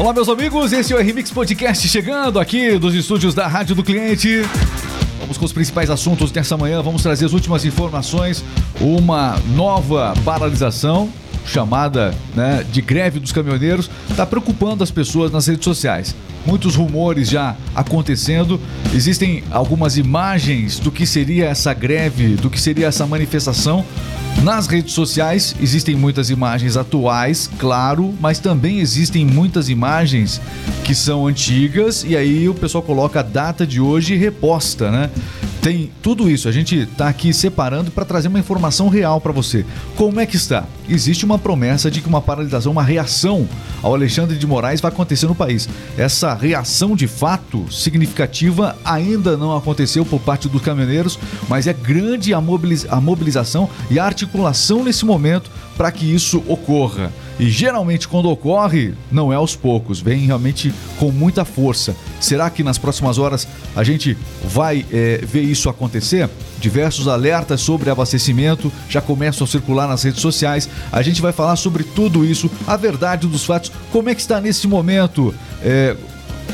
Olá, meus amigos, esse é o Remix Podcast chegando aqui dos estúdios da Rádio do Cliente. Vamos com os principais assuntos dessa manhã, vamos trazer as últimas informações. Uma nova paralisação chamada né, de greve dos caminhoneiros está preocupando as pessoas nas redes sociais. Muitos rumores já acontecendo, existem algumas imagens do que seria essa greve, do que seria essa manifestação. Nas redes sociais existem muitas imagens atuais, claro, mas também existem muitas imagens que são antigas e aí o pessoal coloca a data de hoje e reposta, né? Tem tudo isso, a gente está aqui separando para trazer uma informação real para você. Como é que está? Existe uma promessa de que uma paralisação, uma reação ao Alexandre de Moraes vai acontecer no país. Essa reação de fato significativa ainda não aconteceu por parte dos caminhoneiros, mas é grande a, mobilização e a articulação nesse momento para que isso ocorra. E geralmente, quando ocorre, não é aos poucos, vem realmente com muita força. Será que nas próximas horas a gente vai é, ver isso acontecer? Diversos alertas sobre abastecimento já começam a circular nas redes sociais. A gente vai falar sobre tudo isso, a verdade dos fatos, como é que está nesse momento é,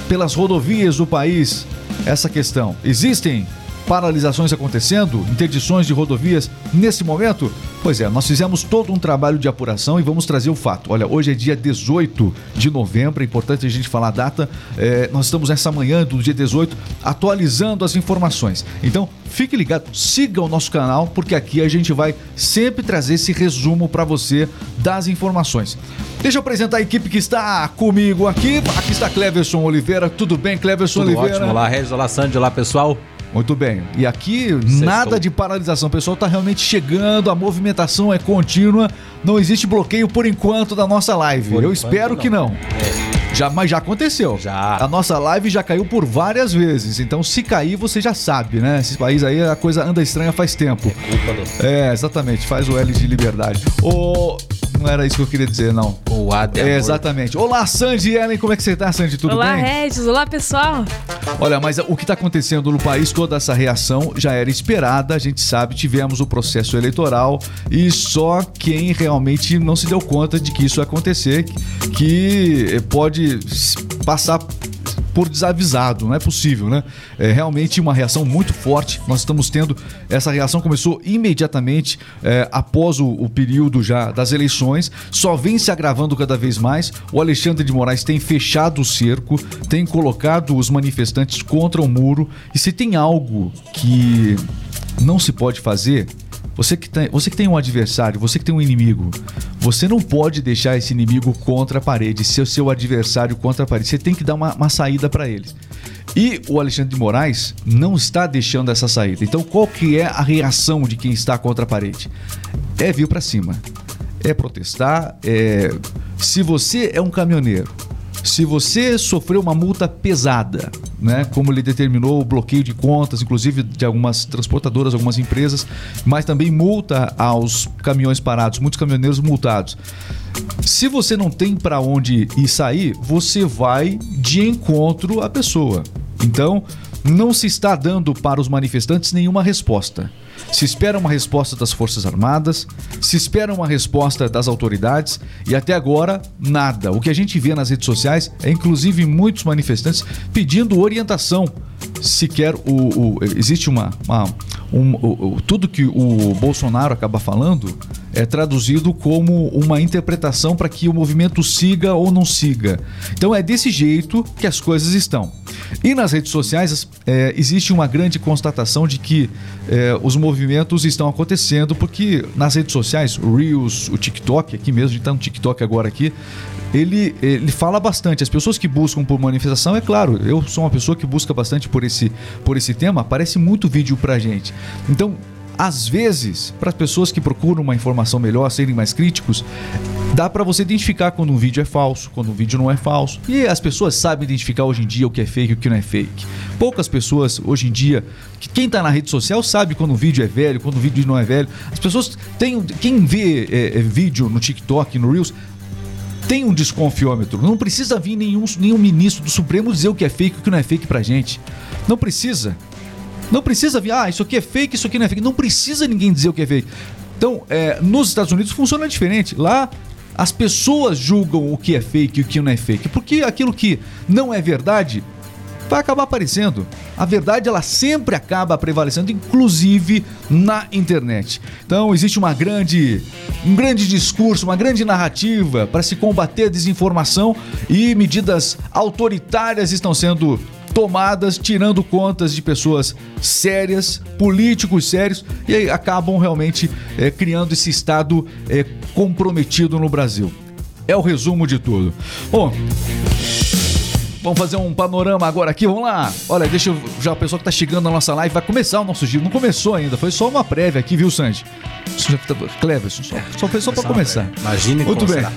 pelas rodovias do país essa questão. Existem paralisações acontecendo, interdições de rodovias nesse momento? Pois é, nós fizemos todo um trabalho de apuração e vamos trazer o fato. Olha, hoje é dia 18 de novembro, é importante a gente falar a data. É, nós estamos nessa manhã do dia 18 atualizando as informações. Então, fique ligado, siga o nosso canal, porque aqui a gente vai sempre trazer esse resumo para você das informações. Deixa eu apresentar a equipe que está comigo aqui. Aqui está Cleverson Oliveira. Tudo bem, Cleverson Tudo Oliveira? Ótimo. Olá, Regis. Olá, Sandy. Olá, pessoal. Muito bem. E aqui nada de paralisação. O pessoal está realmente chegando, a movimentação é contínua. Não existe bloqueio por enquanto da nossa live. Por Eu espero não. que não. É. Já, mas já aconteceu. Já. A nossa live já caiu por várias vezes. Então, se cair, você já sabe, né? Esse país aí, a coisa anda estranha faz tempo. É, culpa do... é exatamente. Faz o L de liberdade. O... Não era isso que eu queria dizer, não. É, Exatamente. Olá, Sandy e Ellen, como é que você tá, Sandy? Tudo Olá, bem? Olá, Regis. Olá, pessoal. Olha, mas o que está acontecendo no país, toda essa reação já era esperada, a gente sabe, tivemos o processo eleitoral e só quem realmente não se deu conta de que isso ia acontecer, que pode passar por desavisado, não é possível, né? É realmente uma reação muito forte. Nós estamos tendo essa reação começou imediatamente é, após o, o, período já das eleições, só vem se agravando cada vez mais. O Alexandre de Moraes tem fechado o cerco, tem colocado os manifestantes contra o muro. E se tem algo que não se pode fazer, você que, tem, você que tem um adversário, você que tem um inimigo, você não pode deixar esse inimigo contra a parede, ser o seu adversário contra a parede. Você tem que dar uma, uma saída para ele. E o Alexandre de Moraes não está deixando essa saída. Então, qual que é a reação de quem está contra a parede? É vir para cima. É protestar. É... Se você é um caminhoneiro, se você sofreu uma multa pesada, né, como ele determinou o bloqueio de contas, inclusive de algumas transportadoras, algumas empresas, mas também multa aos caminhões parados, muitos caminhoneiros multados. Se você não tem para onde ir sair, você vai de encontro à pessoa. Então, não se está dando para os manifestantes nenhuma resposta. Se espera uma resposta das Forças Armadas, se espera uma resposta das autoridades e até agora nada. O que a gente vê nas redes sociais é inclusive muitos manifestantes pedindo orientação. Sequer o, o existe uma, uma um, o, tudo que o Bolsonaro acaba falando é traduzido como uma interpretação para que o movimento siga ou não siga. Então é desse jeito que as coisas estão. E nas redes sociais é, existe uma grande constatação de que é, os movimentos estão acontecendo, porque nas redes sociais, o Reels, o TikTok, aqui mesmo, a gente está no TikTok agora aqui, ele, ele fala bastante. As pessoas que buscam por manifestação, é claro, eu sou uma pessoa que busca bastante por esse, por esse tema, aparece muito vídeo pra gente. Então, às vezes, para as pessoas que procuram uma informação melhor, serem mais críticos, dá para você identificar quando um vídeo é falso, quando um vídeo não é falso. E as pessoas sabem identificar hoje em dia o que é fake e o que não é fake. Poucas pessoas hoje em dia, quem está na rede social sabe quando um vídeo é velho, quando um vídeo não é velho. As pessoas têm, quem vê é, é, vídeo no TikTok, no Reels, tem um desconfiômetro. Não precisa vir nenhum, nenhum ministro do Supremo dizer o que é fake e o que não é fake pra gente. Não precisa. Não precisa vir, ah, isso aqui é fake, isso aqui não é fake. Não precisa ninguém dizer o que é fake. Então, é, nos Estados Unidos funciona diferente. Lá as pessoas julgam o que é fake e o que não é fake. Porque aquilo que não é verdade vai acabar aparecendo. A verdade ela sempre acaba prevalecendo, inclusive na internet. Então existe uma grande, um grande discurso, uma grande narrativa para se combater a desinformação e medidas autoritárias estão sendo tomadas, tirando contas de pessoas sérias, políticos sérios, e aí acabam realmente é, criando esse estado é, comprometido no Brasil. É o resumo de tudo. Bom. Vamos fazer um panorama agora aqui, vamos lá. Olha, deixa eu, já o pessoal que tá chegando na nossa live vai começar o nosso giro. Não começou ainda, foi só uma prévia aqui, viu, Sandy? Cleverson, só, só foi só para começar. Imagine Muito bem. Será.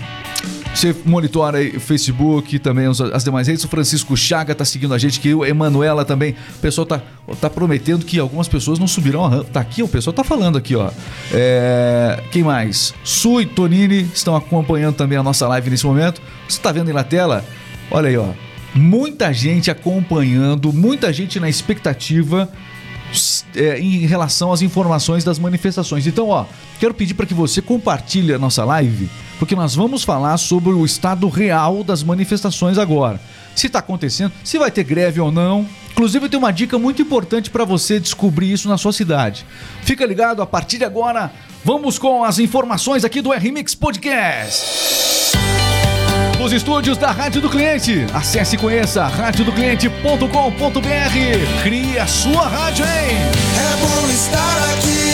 Você monitora aí Facebook, também as demais redes. O Francisco Chaga tá seguindo a gente, que o Emanuela também. O pessoal tá, tá prometendo que algumas pessoas não subirão a rampa. Tá aqui, o pessoal tá falando aqui, ó. É, quem mais? Su e Tonini estão acompanhando também a nossa live nesse momento. Você tá vendo aí na tela? Olha aí, ó muita gente acompanhando, muita gente na expectativa é, em relação às informações das manifestações. Então, ó, quero pedir para que você compartilhe a nossa live, porque nós vamos falar sobre o estado real das manifestações agora. Se está acontecendo, se vai ter greve ou não. Inclusive, eu tenho uma dica muito importante para você descobrir isso na sua cidade. Fica ligado, a partir de agora, vamos com as informações aqui do RMix Podcast nos estúdios da Rádio do Cliente. Acesse e conheça radiodocliente.com.br. Crie a sua rádio, hein? É bom estar aqui.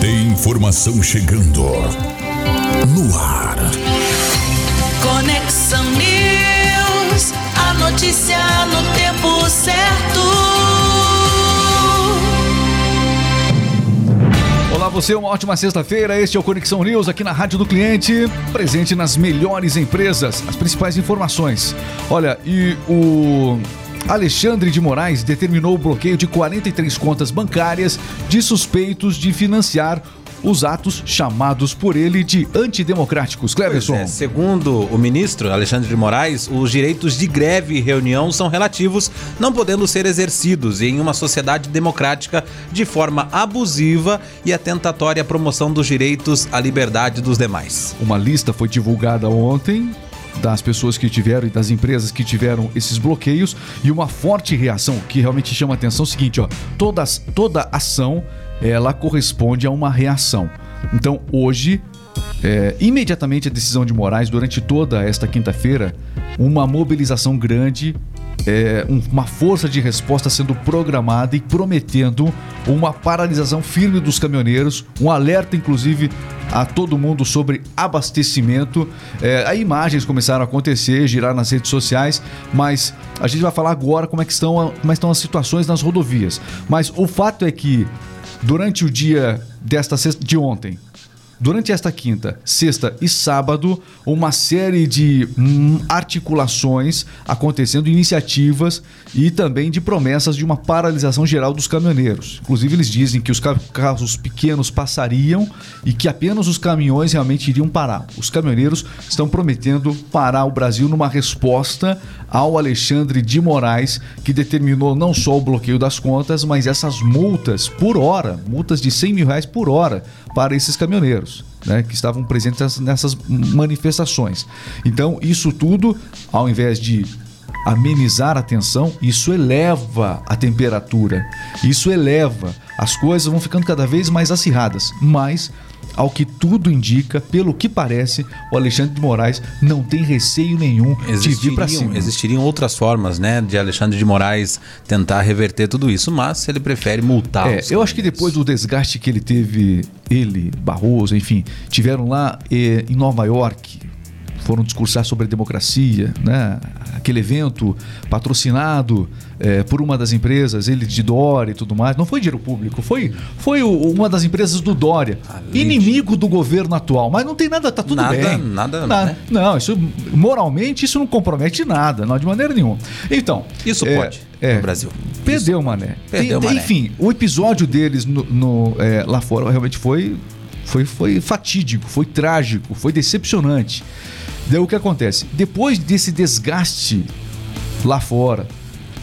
Tem informação chegando no ar. Conexão News, a notícia no tempo certo. Olá, você, uma ótima sexta-feira. Este é o Conexão News aqui na Rádio do Cliente, presente nas melhores empresas, as principais informações. Olha, e o Alexandre de Moraes determinou o bloqueio de 43 contas bancárias de suspeitos de financiar os atos chamados por ele de antidemocráticos. Cleverson. É, segundo o ministro Alexandre de Moraes, os direitos de greve e reunião são relativos, não podendo ser exercidos em uma sociedade democrática de forma abusiva e atentatória à promoção dos direitos à liberdade dos demais. Uma lista foi divulgada ontem das pessoas que tiveram e das empresas que tiveram esses bloqueios e uma forte reação que realmente chama a atenção é o seguinte, ó, todas, toda ação ela corresponde a uma reação. Então, hoje, é, imediatamente a decisão de Moraes, durante toda esta quinta-feira, uma mobilização grande, é, uma força de resposta sendo programada e prometendo uma paralisação firme dos caminhoneiros, um alerta, inclusive, a todo mundo sobre abastecimento. É, imagens começaram a acontecer, girar nas redes sociais, mas a gente vai falar agora como é que estão, como é estão as situações nas rodovias. Mas o fato é que durante o dia desta sexta, de ontem, Durante esta quinta, sexta e sábado, uma série de hum, articulações acontecendo, iniciativas e também de promessas de uma paralisação geral dos caminhoneiros. Inclusive, eles dizem que os carros pequenos passariam e que apenas os caminhões realmente iriam parar. Os caminhoneiros estão prometendo parar o Brasil numa resposta ao Alexandre de Moraes, que determinou não só o bloqueio das contas, mas essas multas por hora multas de 100 mil reais por hora para esses caminhoneiros. Né, que estavam presentes nessas manifestações. Então, isso tudo, ao invés de amenizar a tensão, isso eleva a temperatura, isso eleva, as coisas vão ficando cada vez mais acirradas, mas ao que tudo indica, pelo que parece, o Alexandre de Moraes não tem receio nenhum de vir para cima. Existiriam outras formas, né, de Alexandre de Moraes tentar reverter tudo isso, mas ele prefere multar. É, eu acho que depois do desgaste que ele teve, ele, Barroso, enfim, tiveram lá eh, em Nova York, foram discursar sobre a democracia, né? aquele evento patrocinado é, por uma das empresas, ele de Dória e tudo mais. Não foi dinheiro público, foi, foi o, uma das empresas do Dória, inimigo do governo atual. Mas não tem nada, tá tudo nada, bem. Nada, nada. Né? Não, isso moralmente isso não compromete nada, não de maneira nenhuma. Então. Isso é, pode. É, no Brasil. Perdeu, Mané. Perdeu, Mané. Enfim, o episódio deles no, no é, lá fora realmente foi, foi, foi fatídico, foi trágico, foi decepcionante. Daí o que acontece? Depois desse desgaste lá fora,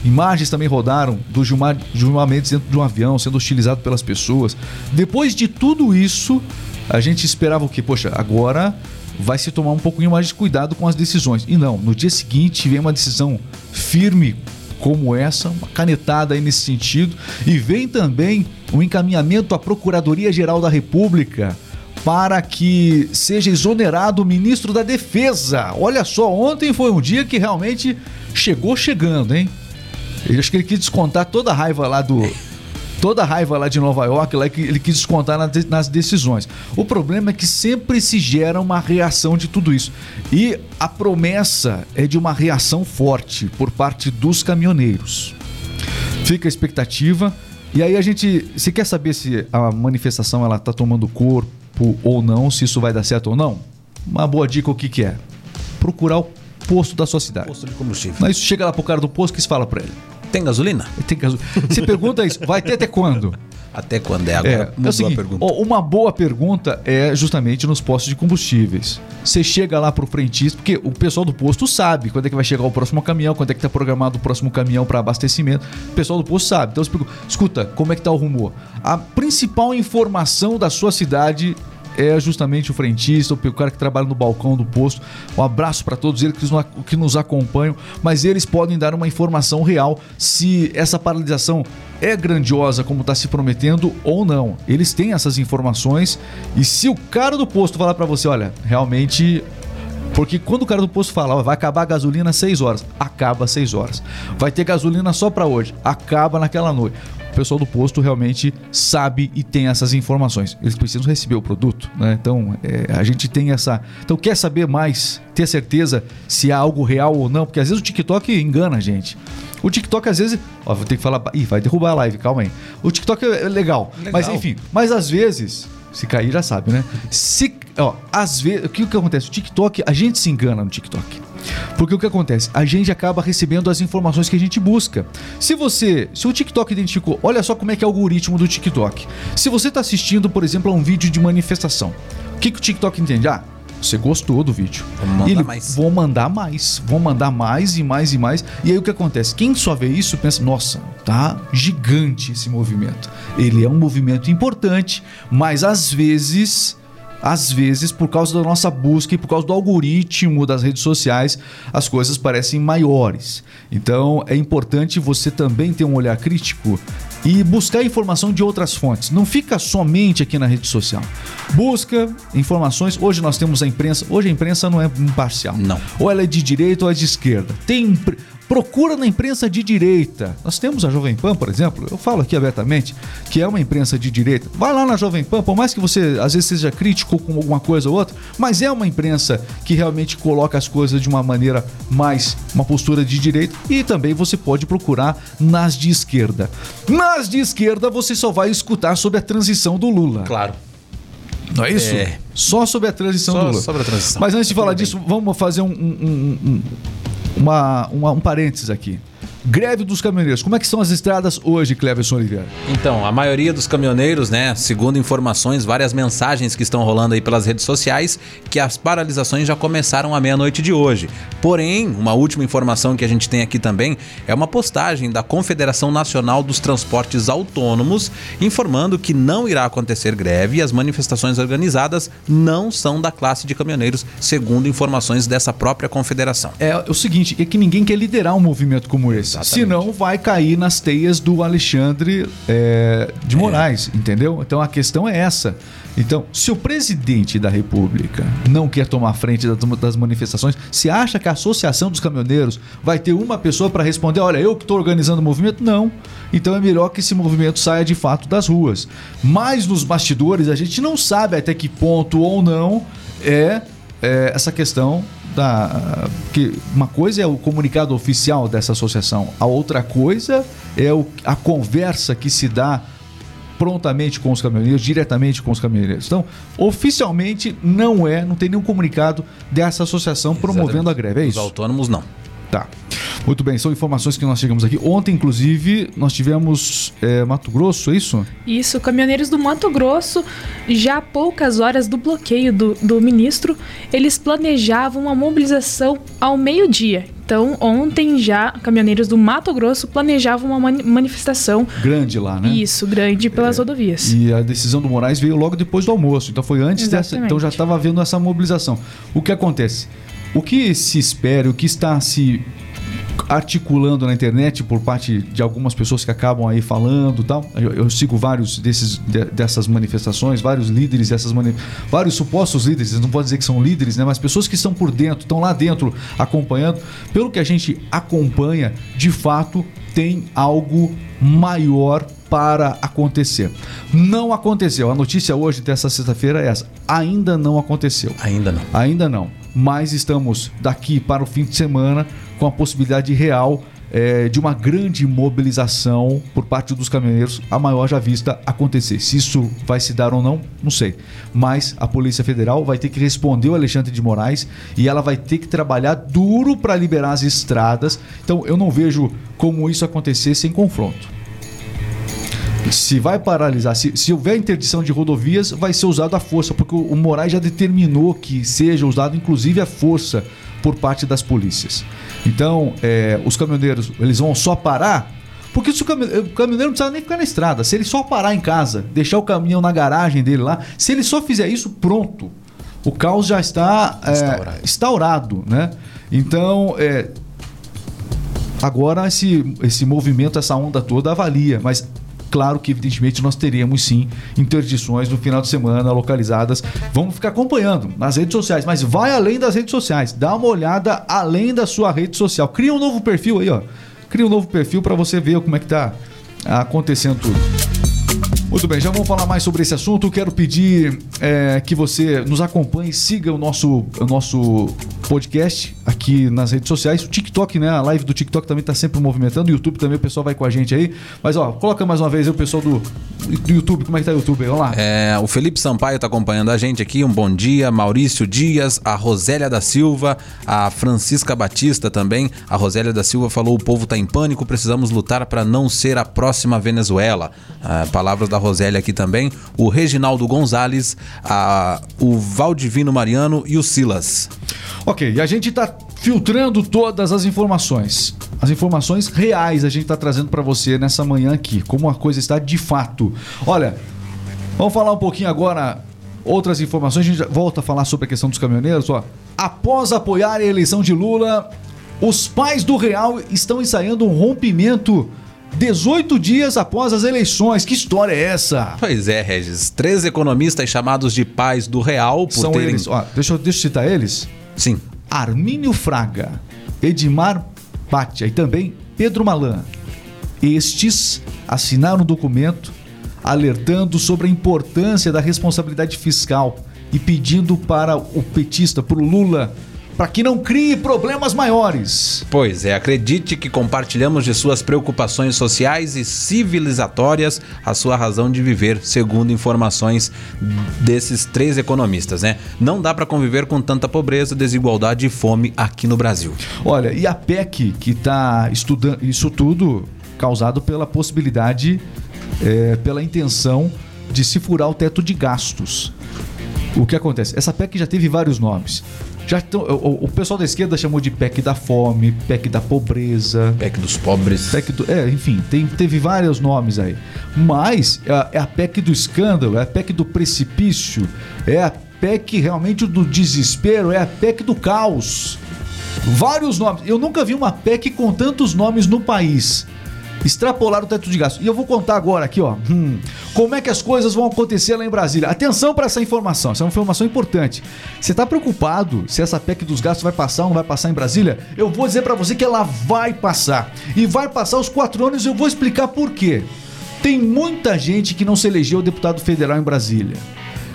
imagens também rodaram do Gilmar, Gilmar Mendes dentro de um avião, sendo hostilizado pelas pessoas. Depois de tudo isso, a gente esperava o quê? Poxa, agora vai se tomar um pouquinho mais de cuidado com as decisões. E não, no dia seguinte vem uma decisão firme como essa, uma canetada aí nesse sentido, e vem também um encaminhamento à Procuradoria-Geral da República para que seja exonerado o ministro da Defesa. Olha só, ontem foi um dia que realmente chegou chegando, hein? Eu acho que ele quis descontar toda a raiva lá do, toda a raiva lá de Nova York, lá que ele quis descontar nas decisões. O problema é que sempre se gera uma reação de tudo isso. E a promessa é de uma reação forte por parte dos caminhoneiros. Fica a expectativa. E aí a gente, se quer saber se a manifestação ela tá tomando corpo ou não, se isso vai dar certo ou não, uma boa dica o que que é? Procurar o posto da sua cidade. Posto de combustível. Mas chega lá pro cara do posto que se fala para ele. Tem gasolina? Tem gasolina. Você pergunta isso, vai ter até quando? Até quando é agora? É, é seguinte, uma boa pergunta é justamente nos postos de combustíveis. Você chega lá pro frentista, porque o pessoal do posto sabe quando é que vai chegar o próximo caminhão, quando é que tá programado o próximo caminhão para abastecimento. O pessoal do posto sabe. Então você pergunta, escuta, como é que tá o rumor? A principal informação da sua cidade é justamente o frentista, o cara que trabalha no balcão do posto. Um abraço para todos eles que nos acompanham, mas eles podem dar uma informação real se essa paralisação é grandiosa como está se prometendo ou não. Eles têm essas informações e se o cara do posto falar para você, olha, realmente porque quando o cara do posto fala, ó, vai acabar a gasolina às 6 horas, acaba às 6 horas. Vai ter gasolina só para hoje, acaba naquela noite o pessoal do posto realmente sabe e tem essas informações. Eles precisam receber o produto, né? Então, é, a gente tem essa. Então, quer saber mais, ter certeza se há algo real ou não? Porque às vezes o TikTok engana a gente. O TikTok, às vezes. Ó, vou ter que falar. Ih, vai derrubar a live, calma aí. O TikTok é legal. legal. Mas enfim, mas às vezes. Se cair, já sabe, né? Se, ó, às vezes, o que, que acontece? O TikTok, a gente se engana no TikTok. Porque o que acontece? A gente acaba recebendo as informações que a gente busca. Se você, se o TikTok identificou, olha só como é que é o algoritmo do TikTok. Se você está assistindo, por exemplo, a um vídeo de manifestação, o que, que o TikTok entende? Ah, você gostou do vídeo. Vou mandar Ele, mais. Vou mandar mais. Vou mandar mais e mais e mais. E aí o que acontece? Quem só vê isso pensa, nossa, tá gigante esse movimento. Ele é um movimento importante, mas às vezes às vezes, por causa da nossa busca e por causa do algoritmo das redes sociais, as coisas parecem maiores. Então, é importante você também ter um olhar crítico e buscar informação de outras fontes. Não fica somente aqui na rede social. Busca informações. Hoje nós temos a imprensa. Hoje a imprensa não é imparcial. Não. Ou ela é de direita ou é de esquerda. Tem Procura na imprensa de direita. Nós temos a Jovem Pan, por exemplo, eu falo aqui abertamente, que é uma imprensa de direita. Vai lá na Jovem Pan, por mais que você às vezes seja crítico com alguma coisa ou outra, mas é uma imprensa que realmente coloca as coisas de uma maneira mais, uma postura de direita. E também você pode procurar nas de esquerda. Nas de esquerda você só vai escutar sobre a transição do Lula. Claro. Não é isso? É. Só sobre a transição Só do Lula. Sobre a transição. Mas antes de falar disso, vamos fazer um, um, um, uma, uma, um parênteses aqui. Greve dos caminhoneiros. Como é que são as estradas hoje, Cleverson Oliveira? Então, a maioria dos caminhoneiros, né, segundo informações, várias mensagens que estão rolando aí pelas redes sociais, que as paralisações já começaram à meia-noite de hoje. Porém, uma última informação que a gente tem aqui também é uma postagem da Confederação Nacional dos Transportes Autônomos informando que não irá acontecer greve e as manifestações organizadas não são da classe de caminhoneiros, segundo informações dessa própria confederação. É o seguinte, é que ninguém quer liderar um movimento como esse. Exatamente. Senão vai cair nas teias do Alexandre é, de Moraes, é. entendeu? Então a questão é essa. Então, se o presidente da República não quer tomar frente das manifestações, se acha que a Associação dos Caminhoneiros vai ter uma pessoa para responder, olha, eu que estou organizando o movimento? Não. Então é melhor que esse movimento saia de fato das ruas. Mas nos bastidores a gente não sabe até que ponto ou não é, é essa questão da que uma coisa é o comunicado oficial dessa associação, a outra coisa é o, a conversa que se dá prontamente com os caminhoneiros, diretamente com os caminhoneiros. Então, oficialmente não é, não tem nenhum comunicado dessa associação Exatamente. promovendo a greve, é isso? Os autônomos não. Tá. Muito bem, são informações que nós chegamos aqui. Ontem, inclusive, nós tivemos é, Mato Grosso, é isso? Isso, caminhoneiros do Mato Grosso, já há poucas horas do bloqueio do, do ministro, eles planejavam uma mobilização ao meio-dia. Então, ontem já, caminhoneiros do Mato Grosso planejavam uma mani- manifestação, Grande lá, né? isso, grande, pelas rodovias. E a decisão do Moraes veio logo depois do almoço. Então foi antes dessa. Exatamente. Então já estava havendo essa mobilização. O que acontece? O que se espera, o que está se articulando na internet por parte de algumas pessoas que acabam aí falando tal. Eu, eu sigo vários desses, de- dessas manifestações, vários líderes dessas vários supostos líderes, não pode dizer que são líderes, né? Mas pessoas que estão por dentro, estão lá dentro acompanhando. Pelo que a gente acompanha, de fato, tem algo maior para acontecer. Não aconteceu. A notícia hoje dessa sexta-feira é essa. Ainda não aconteceu. Ainda não. Ainda não. Mas estamos daqui para o fim de semana com a possibilidade real eh, de uma grande mobilização por parte dos caminhoneiros, a maior já vista acontecer. Se isso vai se dar ou não, não sei. Mas a Polícia Federal vai ter que responder o Alexandre de Moraes e ela vai ter que trabalhar duro para liberar as estradas. Então eu não vejo como isso acontecer sem confronto. Se vai paralisar, se, se houver interdição de rodovias, vai ser usado a força, porque o, o Moraes já determinou que seja usado inclusive a força por parte das polícias. Então, é, os caminhoneiros, eles vão só parar, porque se o, cami- o caminhoneiro não precisa nem ficar na estrada. Se ele só parar em casa, deixar o caminhão na garagem dele lá, se ele só fizer isso, pronto. O caos já está é, Instaurado. instaurado, né? Então, é, Agora esse, esse movimento, essa onda toda avalia, mas claro que evidentemente nós teremos sim interdições no final de semana localizadas. Vamos ficar acompanhando nas redes sociais, mas vai além das redes sociais, dá uma olhada além da sua rede social. Cria um novo perfil aí, ó. Cria um novo perfil para você ver como é que tá acontecendo tudo. Muito bem, já vamos falar mais sobre esse assunto. Quero pedir é, que você nos acompanhe, siga o nosso, o nosso podcast aqui nas redes sociais. O TikTok, né? A live do TikTok também está sempre movimentando. O YouTube também, o pessoal vai com a gente aí. Mas, ó, coloca mais uma vez aí o pessoal do, do YouTube. Como é que tá o YouTube? aí? Vamos lá. É, o Felipe Sampaio está acompanhando a gente aqui. Um bom dia. Maurício Dias, a Rosélia da Silva, a Francisca Batista também. A Rosélia da Silva falou: o povo está em pânico, precisamos lutar para não ser a próxima Venezuela. Ah, palavras da Rosélia aqui também. O Reginaldo Gonzalez, a- o Valdivino Mariano e o Silas. Ok, a gente está filtrando todas as informações. As informações reais a gente está trazendo para você nessa manhã aqui, como a coisa está de fato. Olha, vamos falar um pouquinho agora outras informações. A gente volta a falar sobre a questão dos caminhoneiros. Ó. Após apoiar a eleição de Lula, os pais do Real estão ensaiando um rompimento 18 dias após as eleições. Que história é essa? Pois é, Regis. Três economistas chamados de pais do real por São terem. eles. Ó, deixa, eu, deixa eu citar eles. Sim. Armínio Fraga, Edmar Pátia e também Pedro Malan. Estes assinaram um documento alertando sobre a importância da responsabilidade fiscal e pedindo para o petista, para o Lula, para que não crie problemas maiores. Pois é, acredite que compartilhamos de suas preocupações sociais e civilizatórias a sua razão de viver, segundo informações desses três economistas, né? Não dá para conviver com tanta pobreza, desigualdade e fome aqui no Brasil. Olha, e a PEC que está estudando isso tudo causado pela possibilidade, é, pela intenção de se furar o teto de gastos. O que acontece? Essa PEC já teve vários nomes. Já tão- o, o pessoal da esquerda chamou de PEC da fome, PEC da pobreza, PEC dos pobres. PEC do, é, enfim, tem, teve vários nomes aí. Mas é a, é a PEC do escândalo, é a PEC do precipício, é a PEC realmente do desespero, é a PEC do caos. Vários nomes. Eu nunca vi uma PEC com tantos nomes no país. Extrapolar o teto de gasto. E eu vou contar agora aqui, ó. hum, como é que as coisas vão acontecer lá em Brasília. Atenção para essa informação. Essa é uma informação importante. Você está preocupado se essa PEC dos gastos vai passar ou não vai passar em Brasília? Eu vou dizer para você que ela vai passar. E vai passar os quatro anos e eu vou explicar por quê. Tem muita gente que não se elegeu deputado federal em Brasília.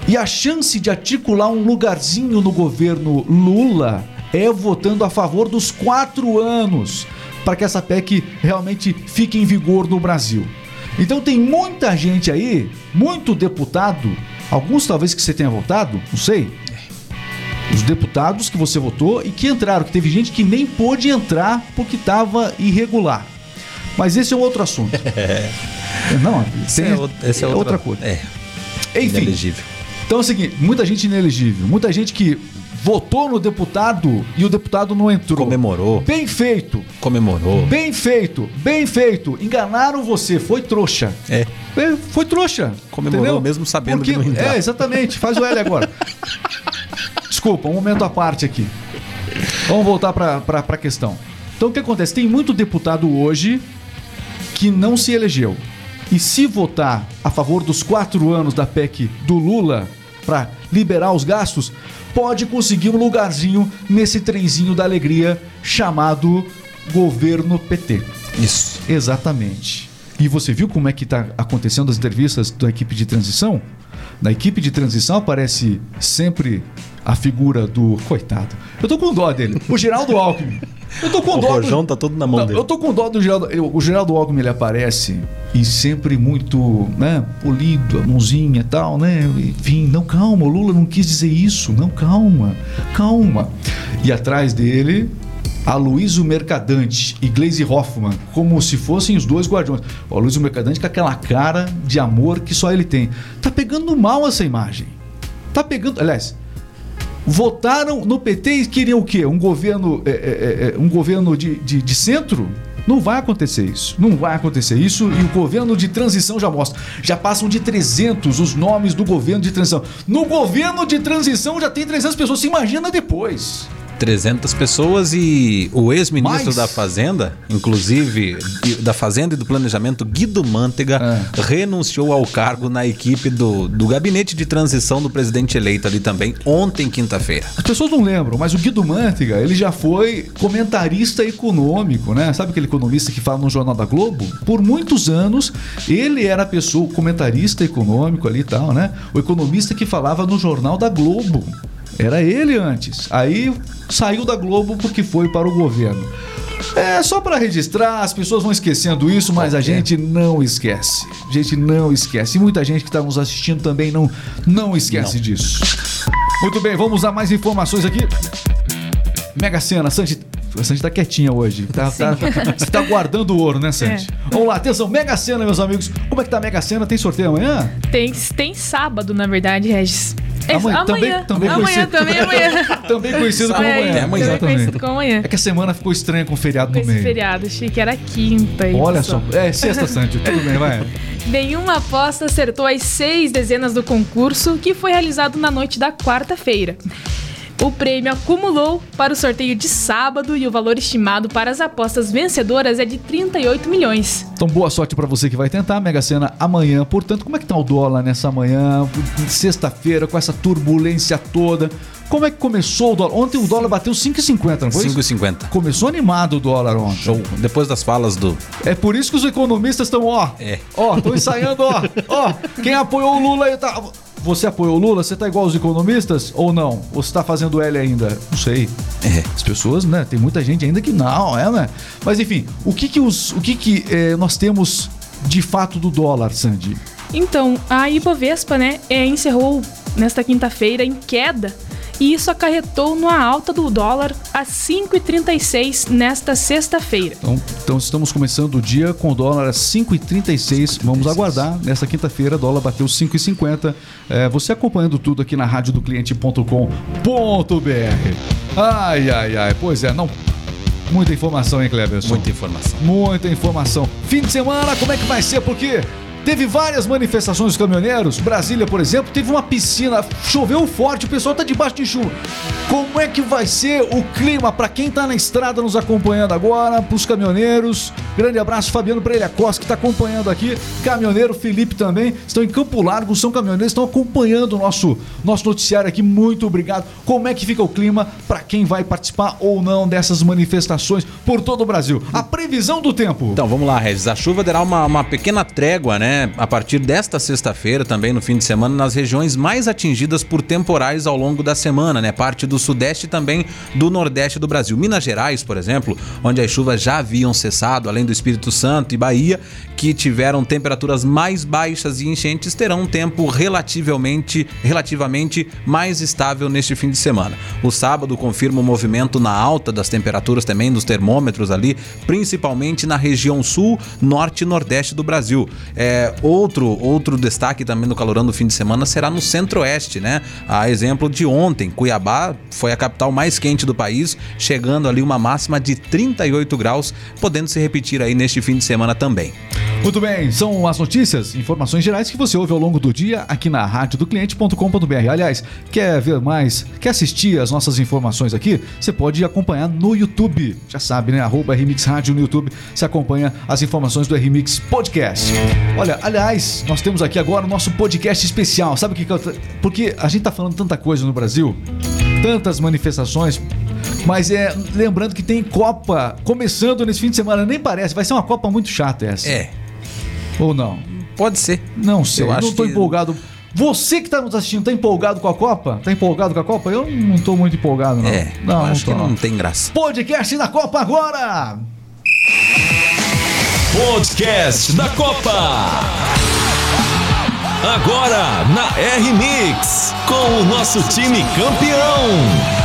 E a chance de articular um lugarzinho no governo Lula é votando a favor dos quatro anos para que essa PEC realmente fique em vigor no Brasil. Então tem muita gente aí, muito deputado, alguns talvez que você tenha votado, não sei, Os deputados que você votou e que entraram, que teve gente que nem pôde entrar porque estava irregular. Mas esse é um outro assunto. Não, Esse tem- é, o- esse é é outra, outra coisa. É, Enfim, inelegível. então é o seguinte, muita gente inelegível, muita gente que votou no deputado e o deputado não entrou. Comemorou, Bem feito, comemorou. bem feito, bem feito. Enganaram você, foi trouxa. É. É, foi trouxa. Comemorou entendeu? mesmo sabendo Porque, que não ia entrar. É, exatamente. Faz o L agora. Desculpa, um momento à parte aqui. Vamos voltar para a questão. Então o que acontece? Tem muito deputado hoje que não se elegeu. E se votar a favor dos quatro anos da PEC do Lula para liberar os gastos, pode conseguir um lugarzinho nesse trenzinho da alegria chamado governo PT. Isso. Exatamente. E você viu como é que está acontecendo as entrevistas da equipe de transição? Na equipe de transição aparece sempre a figura do. Coitado. Eu tô com dó dele. O Geraldo Alckmin. Eu tô com O dó. rojão do... tá todo na mão Não, dele. Eu tô com dó do Geraldo. eu- O Geraldo Alckmin ele aparece e sempre muito, né, polido, a mãozinha e tal, né? Enfim, não, calma, o Lula não quis dizer isso. Não, calma, calma. E atrás dele, Aloysio Mercadante e Glaze Hoffman, como se fossem os dois guardiões. O Aloysio Mercadante com aquela cara de amor que só ele tem. Tá pegando mal essa imagem. Tá pegando. Aliás, votaram no PT e queriam o quê? Um governo, é, é, é, um governo de, de, de centro? Não vai acontecer isso. Não vai acontecer isso. E o governo de transição já mostra. Já passam de 300 os nomes do governo de transição. No governo de transição já tem 300 pessoas. Se imagina depois. 300 pessoas e o ex-ministro da Fazenda, inclusive da Fazenda e do Planejamento, Guido Mantega, É. renunciou ao cargo na equipe do, do gabinete de transição do presidente eleito ali também, ontem, quinta-feira. As pessoas não lembram, mas o Guido Mantega, ele já foi comentarista econômico, né? Sabe aquele economista que fala no Jornal da Globo? Por muitos anos, ele era a pessoa, o comentarista econômico ali e tal, né? O economista que falava no Jornal da Globo. Era ele antes. Aí saiu da Globo porque foi para o governo. É só para registrar, as pessoas vão esquecendo isso, mas a gente não esquece. A gente não esquece. E muita gente que está nos assistindo também não, não esquece disso. Muito bem, vamos a mais informações aqui. Mega Sena, Santi. A Santi tá quietinha hoje. Tá, tá- você tá guardando o ouro, né, Santi? Vamos lá, atenção, Mega Sena, meus amigos. Como é que tá a Mega Sena? Tem sorteio amanhã? Tem, tem sábado, na verdade, Regis. É, Amanhã, também- também amanhã, conhecido. também amanhã. Também conhecido como É, amanhã. Até amanhã. também conhecido como amanhã. É que a semana ficou estranha com o feriado Com no meio. feriado, achei que era quinta. Olha pessoal. só. É, sexta, Santi. Tudo bem, vai. Nenhuma aposta acertou as seis dezenas do concurso que foi realizado na noite da quarta-feira. O prêmio acumulou para o sorteio de sábado e o valor estimado para as apostas vencedoras é de 38 milhões. Então, boa sorte pra você que vai tentar a Mega Sena amanhã. Portanto, como é que tá o dólar nessa manhã, sexta-feira, com essa turbulência toda? Como é que começou o dólar? Ontem o dólar bateu 5,50, não foi? isso? 5,50. Começou animado o dólar ontem. Show. Depois das falas do. É por isso que os economistas estão, ó. É. Ó, estão ensaiando, ó. Ó, quem apoiou o Lula aí tá. Você apoiou o Lula? Você tá igual os economistas ou não? Ou você tá fazendo L ainda? Não sei. É. As pessoas, né? Tem muita gente ainda que não, é, né? Mas enfim, o que que os, o que que eh, nós temos de fato do dólar, Sandy? Então, a Ibovespa, né, é, encerrou nesta quinta-feira em queda e isso acarretou numa alta do dólar a 5,36 nesta sexta-feira. Então, então estamos começando o dia com o dólar a 5,36. Vamos aguardar. Nesta quinta-feira, o dólar bateu 5,50. É, você acompanhando tudo aqui na rádio do cliente.com.br. Ai, ai, ai. Pois é, não. Muita informação, hein, Cleberson? Muita informação. Muita informação. Fim de semana, como é que vai ser? Porque teve várias manifestações dos caminhoneiros. Brasília, por exemplo, teve uma piscina, choveu forte, o pessoal tá debaixo de chuva. Como é que vai ser o clima para quem tá na estrada nos acompanhando agora, pros caminhoneiros? Grande abraço, Fabiano Pereira Costa, que tá acompanhando aqui. Caminhoneiro Felipe também, estão em Campo Largo, são caminhoneiros, estão acompanhando o nosso, nosso noticiário aqui. Muito obrigado. Como é que fica o clima para quem vai participar ou não dessas manifestações por todo o Brasil? A previsão do tempo. Então vamos lá, Regis. A chuva dará uma, uma pequena trégua, né? Né, a partir desta sexta-feira, também no fim de semana, nas regiões mais atingidas por temporais ao longo da semana, né? Parte do sudeste e também do nordeste do Brasil. Minas Gerais, por exemplo, onde as chuvas já haviam cessado, além do Espírito Santo e Bahia, que tiveram temperaturas mais baixas e enchentes, terão um tempo relativamente, relativamente mais estável neste fim de semana. O sábado confirma o movimento na alta das temperaturas também dos termômetros ali, principalmente na região sul, norte e nordeste do Brasil. É, outro, outro destaque também do calorão do fim de semana será no centro-oeste, né? A exemplo de ontem, Cuiabá foi a capital mais quente do país, chegando ali uma máxima de 38 graus, podendo se repetir aí neste fim de semana também. Muito bem, são as notícias, informações gerais que você ouve ao longo do dia aqui na rádio do cliente.com.br. Aliás, quer ver mais, quer assistir as nossas informações aqui? Você pode acompanhar no YouTube. Já sabe, né? Arroba RMix Rádio no YouTube. Você acompanha as informações do RMix Podcast. Olha, aliás, nós temos aqui agora o nosso podcast especial. Sabe o que, que eu. Porque a gente tá falando tanta coisa no Brasil, tantas manifestações, mas é lembrando que tem Copa começando nesse fim de semana, nem parece, vai ser uma Copa muito chata essa. É, Ou não? pode ser. Não sei, Eu não tô que- empolgado. Você que tá nos assistindo, tá empolgado com a Copa? Tá empolgado com a Copa? Eu não tô muito empolgado, não. É, não, acho tô, que não tem graça. Podcast da Copa agora! Podcast da Copa. Agora na R-Mix, com o nosso time campeão.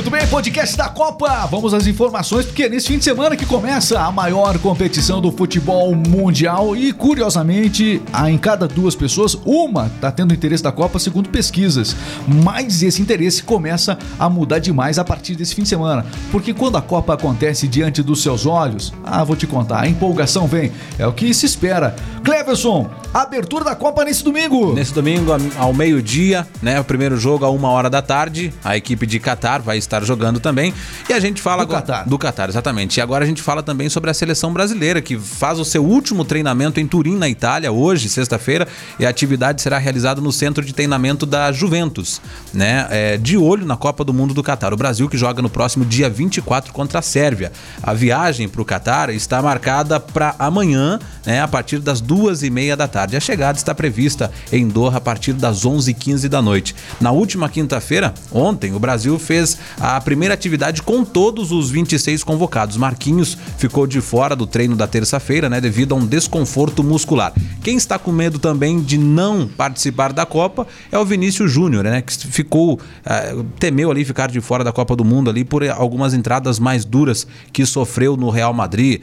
Muito bem, podcast da Copa. Vamos às informações, porque nesse fim de semana que começa a maior competição do futebol mundial e, curiosamente, em cada duas pessoas, uma está tendo interesse da Copa, segundo pesquisas. Mas esse interesse começa a mudar demais a partir desse fim de semana, porque quando a Copa acontece diante dos seus olhos, ah, vou te contar, a empolgação vem. É o que se espera. Cleverson, abertura da Copa nesse domingo. Nesse domingo, ao meio-dia, né? O primeiro jogo a uma hora da tarde. A equipe de Catar vai estar jogando também. E a gente fala Do. Catar. Do Catar, exatamente. E agora a gente fala também sobre a seleção brasileira, que faz o seu último treinamento em Turim, na Itália, hoje, sexta-feira. E a atividade será realizada no centro de treinamento da Juventus, né? É, de olho na Copa do Mundo do Catar. O Brasil que joga no próximo dia 24 contra a Sérvia. A viagem para o Catar está marcada para amanhã, né? A partir das duas e meia da tarde. A chegada está prevista em Doha a partir das 11h15 da noite. Na última quinta-feira, ontem, o Brasil fez a primeira atividade com todos os 26 convocados. Marquinhos ficou de fora do treino da terça-feira, né, devido a um desconforto muscular. Quem está com medo também de não participar da Copa é o Vinícius Júnior, né, que ficou eh, temeu ali ficar de fora da Copa do Mundo ali por algumas entradas mais duras que sofreu no Real Madrid,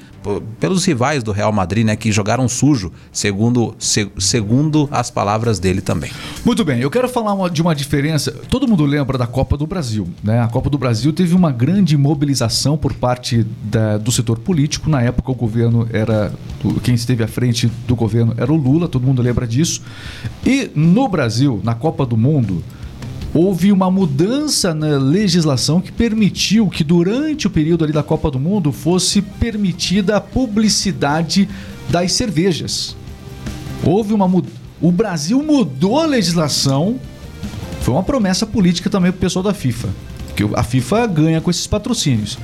pelos rivais do Real Madrid, né, que jogaram sujo, segundo se- segundo as palavras dele também. Muito bem, eu quero falar uma- de uma diferença. Todo mundo lembra da Copa do Brasil, né? A Copa do Brasil teve uma grande mobilização por parte da- do setor político. Na época, o governo era. Quem esteve à frente do governo era o Lula, todo mundo lembra disso. E no Brasil, na Copa do Mundo, houve uma mudança na legislação que permitiu que durante o período ali da Copa do Mundo fosse permitida a publicidade das cervejas. Houve uma. O Brasil mudou a legislação. Foi uma promessa política também pro pessoal da FIFA. Que a FIFA ganha com esses patrocínios.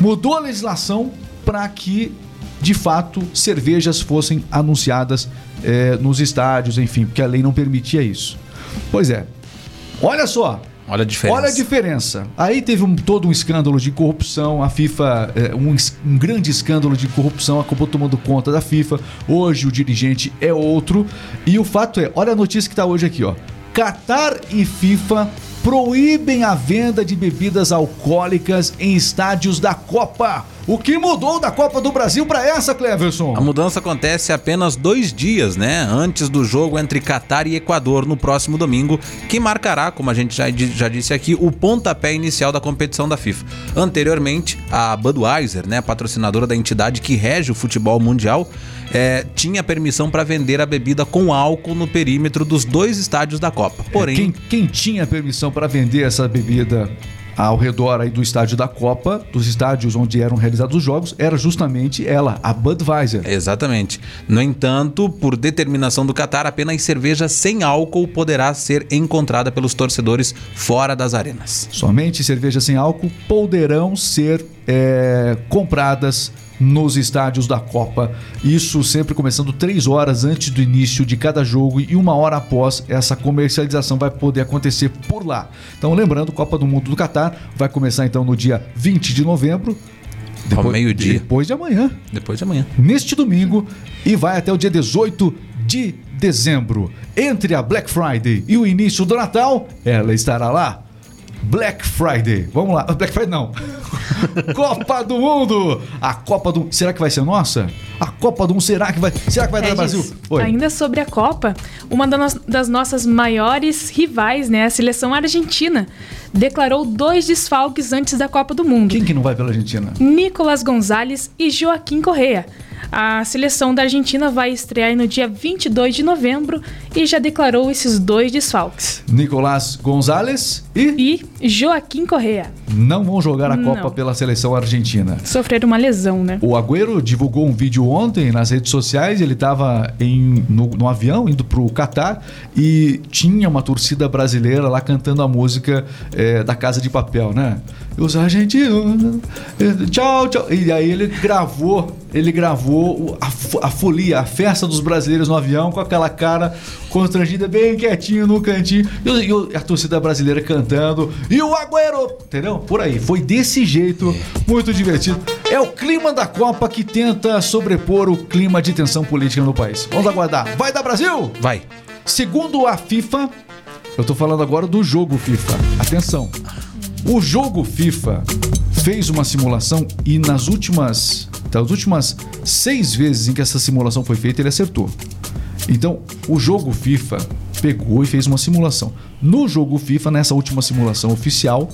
Mudou a legislação para que, de fato, cervejas fossem anunciadas eh, nos estádios, enfim, porque a lei não permitia isso. Pois é. Olha só, Olha a diferença. Olha a diferença. Aí teve um- todo um escândalo de corrupção. A FIFA, é, um, um grande escândalo de corrupção, acabou tomando conta da FIFA. Hoje o dirigente é outro. E o fato é, olha a notícia que está hoje aqui, ó. Qatar e FIFA proíbem a venda de bebidas alcoólicas em estádios da Copa. O que mudou da Copa do Brasil para essa, Cleverson? A mudança acontece apenas dois dias, né? Antes do jogo entre Catar e Equador no próximo domingo, que marcará, como a gente já, já disse aqui, o pontapé inicial da competição da FIFA. Anteriormente, a Budweiser, né, patrocinadora da entidade que rege o futebol mundial, eh, tinha permissão para vender a bebida com álcool no perímetro dos dois estádios da Copa. Porém, Quem, quem tinha permissão para vender essa bebida ao redor aí do estádio da Copa, dos estádios onde eram realizados os jogos, era justamente ela, a Budweiser. Exatamente. No entanto, por determinação do Catar, apenas cerveja sem álcool poderá ser encontrada pelos torcedores fora das arenas. Somente cervejas sem álcool poderão ser é, compradas nos estádios da Copa. Isso sempre começando três horas antes do início de cada jogo e uma hora após essa comercialização vai poder acontecer por lá. Então, lembrando, Copa do Mundo do Catar vai começar então no dia 20 de novembro. Ao meio-dia. Depois de amanhã Depois de amanhã. neste domingo e vai até o dia 18 de dezembro. Entre a Black Friday e o início do Natal, ela estará lá. Black Friday. Vamos lá. Black Friday não. Copa do Mundo. A Copa do Será que vai ser nossa? A Copa do Mundo será que vai Será que vai dar Regis, Brasil? Oi. Ainda sobre a Copa, uma das nossas maiores rivais, né, a seleção argentina, declarou dois desfalques antes da Copa do Mundo. Quem que não vai pela Argentina? Nicolas Gonzalez e Joaquim Correa. A seleção da Argentina vai estrear no dia 22 de novembro e já declarou esses dois desfalques. Nicolás Gonzalez e E Joaquim Correa não vão jogar a Não. Copa pela seleção argentina. sofreram uma lesão, né? O Agüero divulgou um vídeo ontem nas redes sociais. Ele estava no, no avião indo para o Catar e tinha uma torcida brasileira lá cantando a música eh, da Casa de Papel, né? E Os argentinos, eh, tchau, tchau. E aí ele gravou, ele gravou a, a folia, a festa dos brasileiros no avião com aquela cara constrangida, bem quietinho no cantinho. E, a torcida brasileira cantando. E o Agüero, entendeu? Por aí. Foi desse jeito, muito divertido. É o clima da Copa que tenta sobrepor o clima de tensão política no país. Vamos aguardar. Vai dar Brasil? Vai. Segundo a FIFA, eu tô falando agora do jogo FIFA. Atenção. O jogo FIFA fez uma simulação e nas últimas, das últimas seis vezes em que essa simulação foi feita, ele acertou. Então, o jogo FIFA pegou e fez uma simulação. No jogo FIFA, nessa última simulação oficial,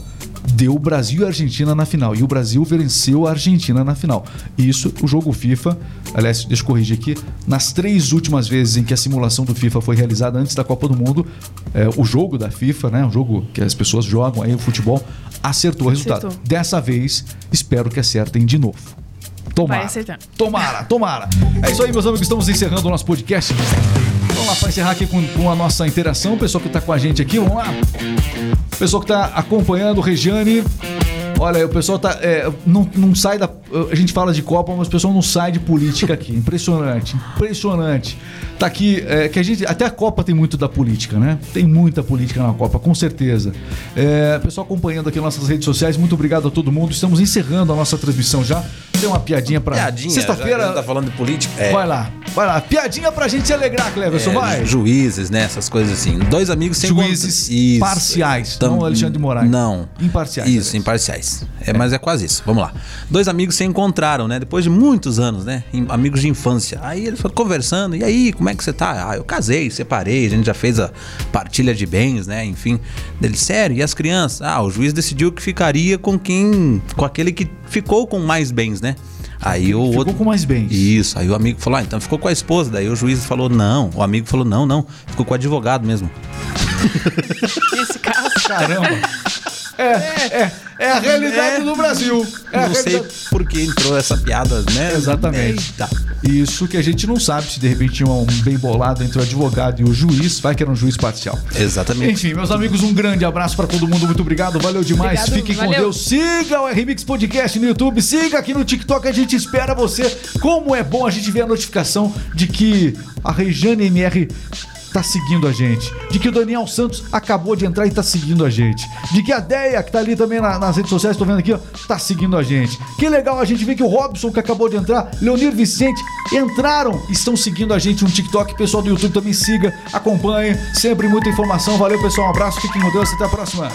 deu Brasil e Argentina na final. E o Brasil venceu a Argentina na final. Isso, o jogo FIFA, aliás, deixa eu corrigir aqui, nas três últimas vezes em que a simulação do FIFA foi realizada antes da Copa do Mundo, é, o jogo da FIFA, né, o jogo que as pessoas jogam aí, o futebol, acertou o resultado. Acertou. Dessa vez, espero que acertem de novo. Tomara. Tomara, tomara. É isso aí, meus amigos. Estamos encerrando o nosso podcast. Vamos lá para encerrar aqui com, com a nossa interação. O pessoal que está com a gente aqui, vamos lá. O pessoal que está acompanhando, Regiane. Olha, o pessoal tá. é, não, não sai da. A gente fala de Copa, mas o pessoal não sai de política aqui. Impressionante, impressionante. Tá aqui, é, que a gente. Até a Copa tem muito da política, né? Tem muita política na Copa, com certeza. É, pessoal acompanhando aqui nossas redes sociais, muito obrigado a todo mundo. Estamos encerrando a nossa transmissão já. Tem uma piadinha pra. Piadinha. Sexta-feira. Tá falando de política. É, Vai lá, vai lá. Piadinha pra gente se alegrar, Cleverson, é, vai. Juízes, né? Essas coisas assim. Dois amigos sem Juízes Isso. parciais, Tam- não Alexandre de Moraes. Não. Imparciais, Isso, aliás. imparciais. É, Mas é quase isso. Vamos lá. Dois amigos se encontraram, né? Depois de muitos anos, né? Em- Amigos de infância. Aí eles foram conversando. E aí, como é que você tá? Ah, eu casei, separei, a gente já fez a partilha de bens, né? Enfim. Ele, sério, e as crianças? Ah, o juiz decidiu que ficaria com quem. com aquele que ficou com mais bens, né? Aí o Ficou outro. com mais bens. Isso, aí o amigo falou, ah, então ficou com a esposa. Daí o juiz falou, não. O amigo falou, não, não. Ficou com o advogado mesmo. Nesse caso. Caramba. É, é, é a realidade do Brasil. É não sei por que entrou essa piada, né? Exatamente. Eita. Isso que a gente não sabe se de repente tinha um bem bolado entre o advogado e o juiz, vai que era um juiz parcial. Exatamente. Enfim, meus amigos, um grande abraço pra todo mundo, muito obrigado, valeu demais. Obrigado, Fiquem com valeu. Deus. Siga o RMix Podcast no YouTube, siga aqui no TikTok, a gente espera você. Como é bom a gente ver a notificação de que a Rejane MR tá seguindo a gente, de que o Daniel Santos acabou de entrar e tá seguindo a gente, de que a Deia, que tá ali também na- nas redes sociais, tô vendo aqui, ó, tá seguindo a gente. Que legal a gente ver que o Robson, que acabou de entrar, Leonir Vicente, entraram e estão seguindo a gente no TikTok. Pessoal do YouTube também siga, acompanhe, sempre muita informação. Valeu, pessoal, um abraço, fiquem com Deus, até a próxima.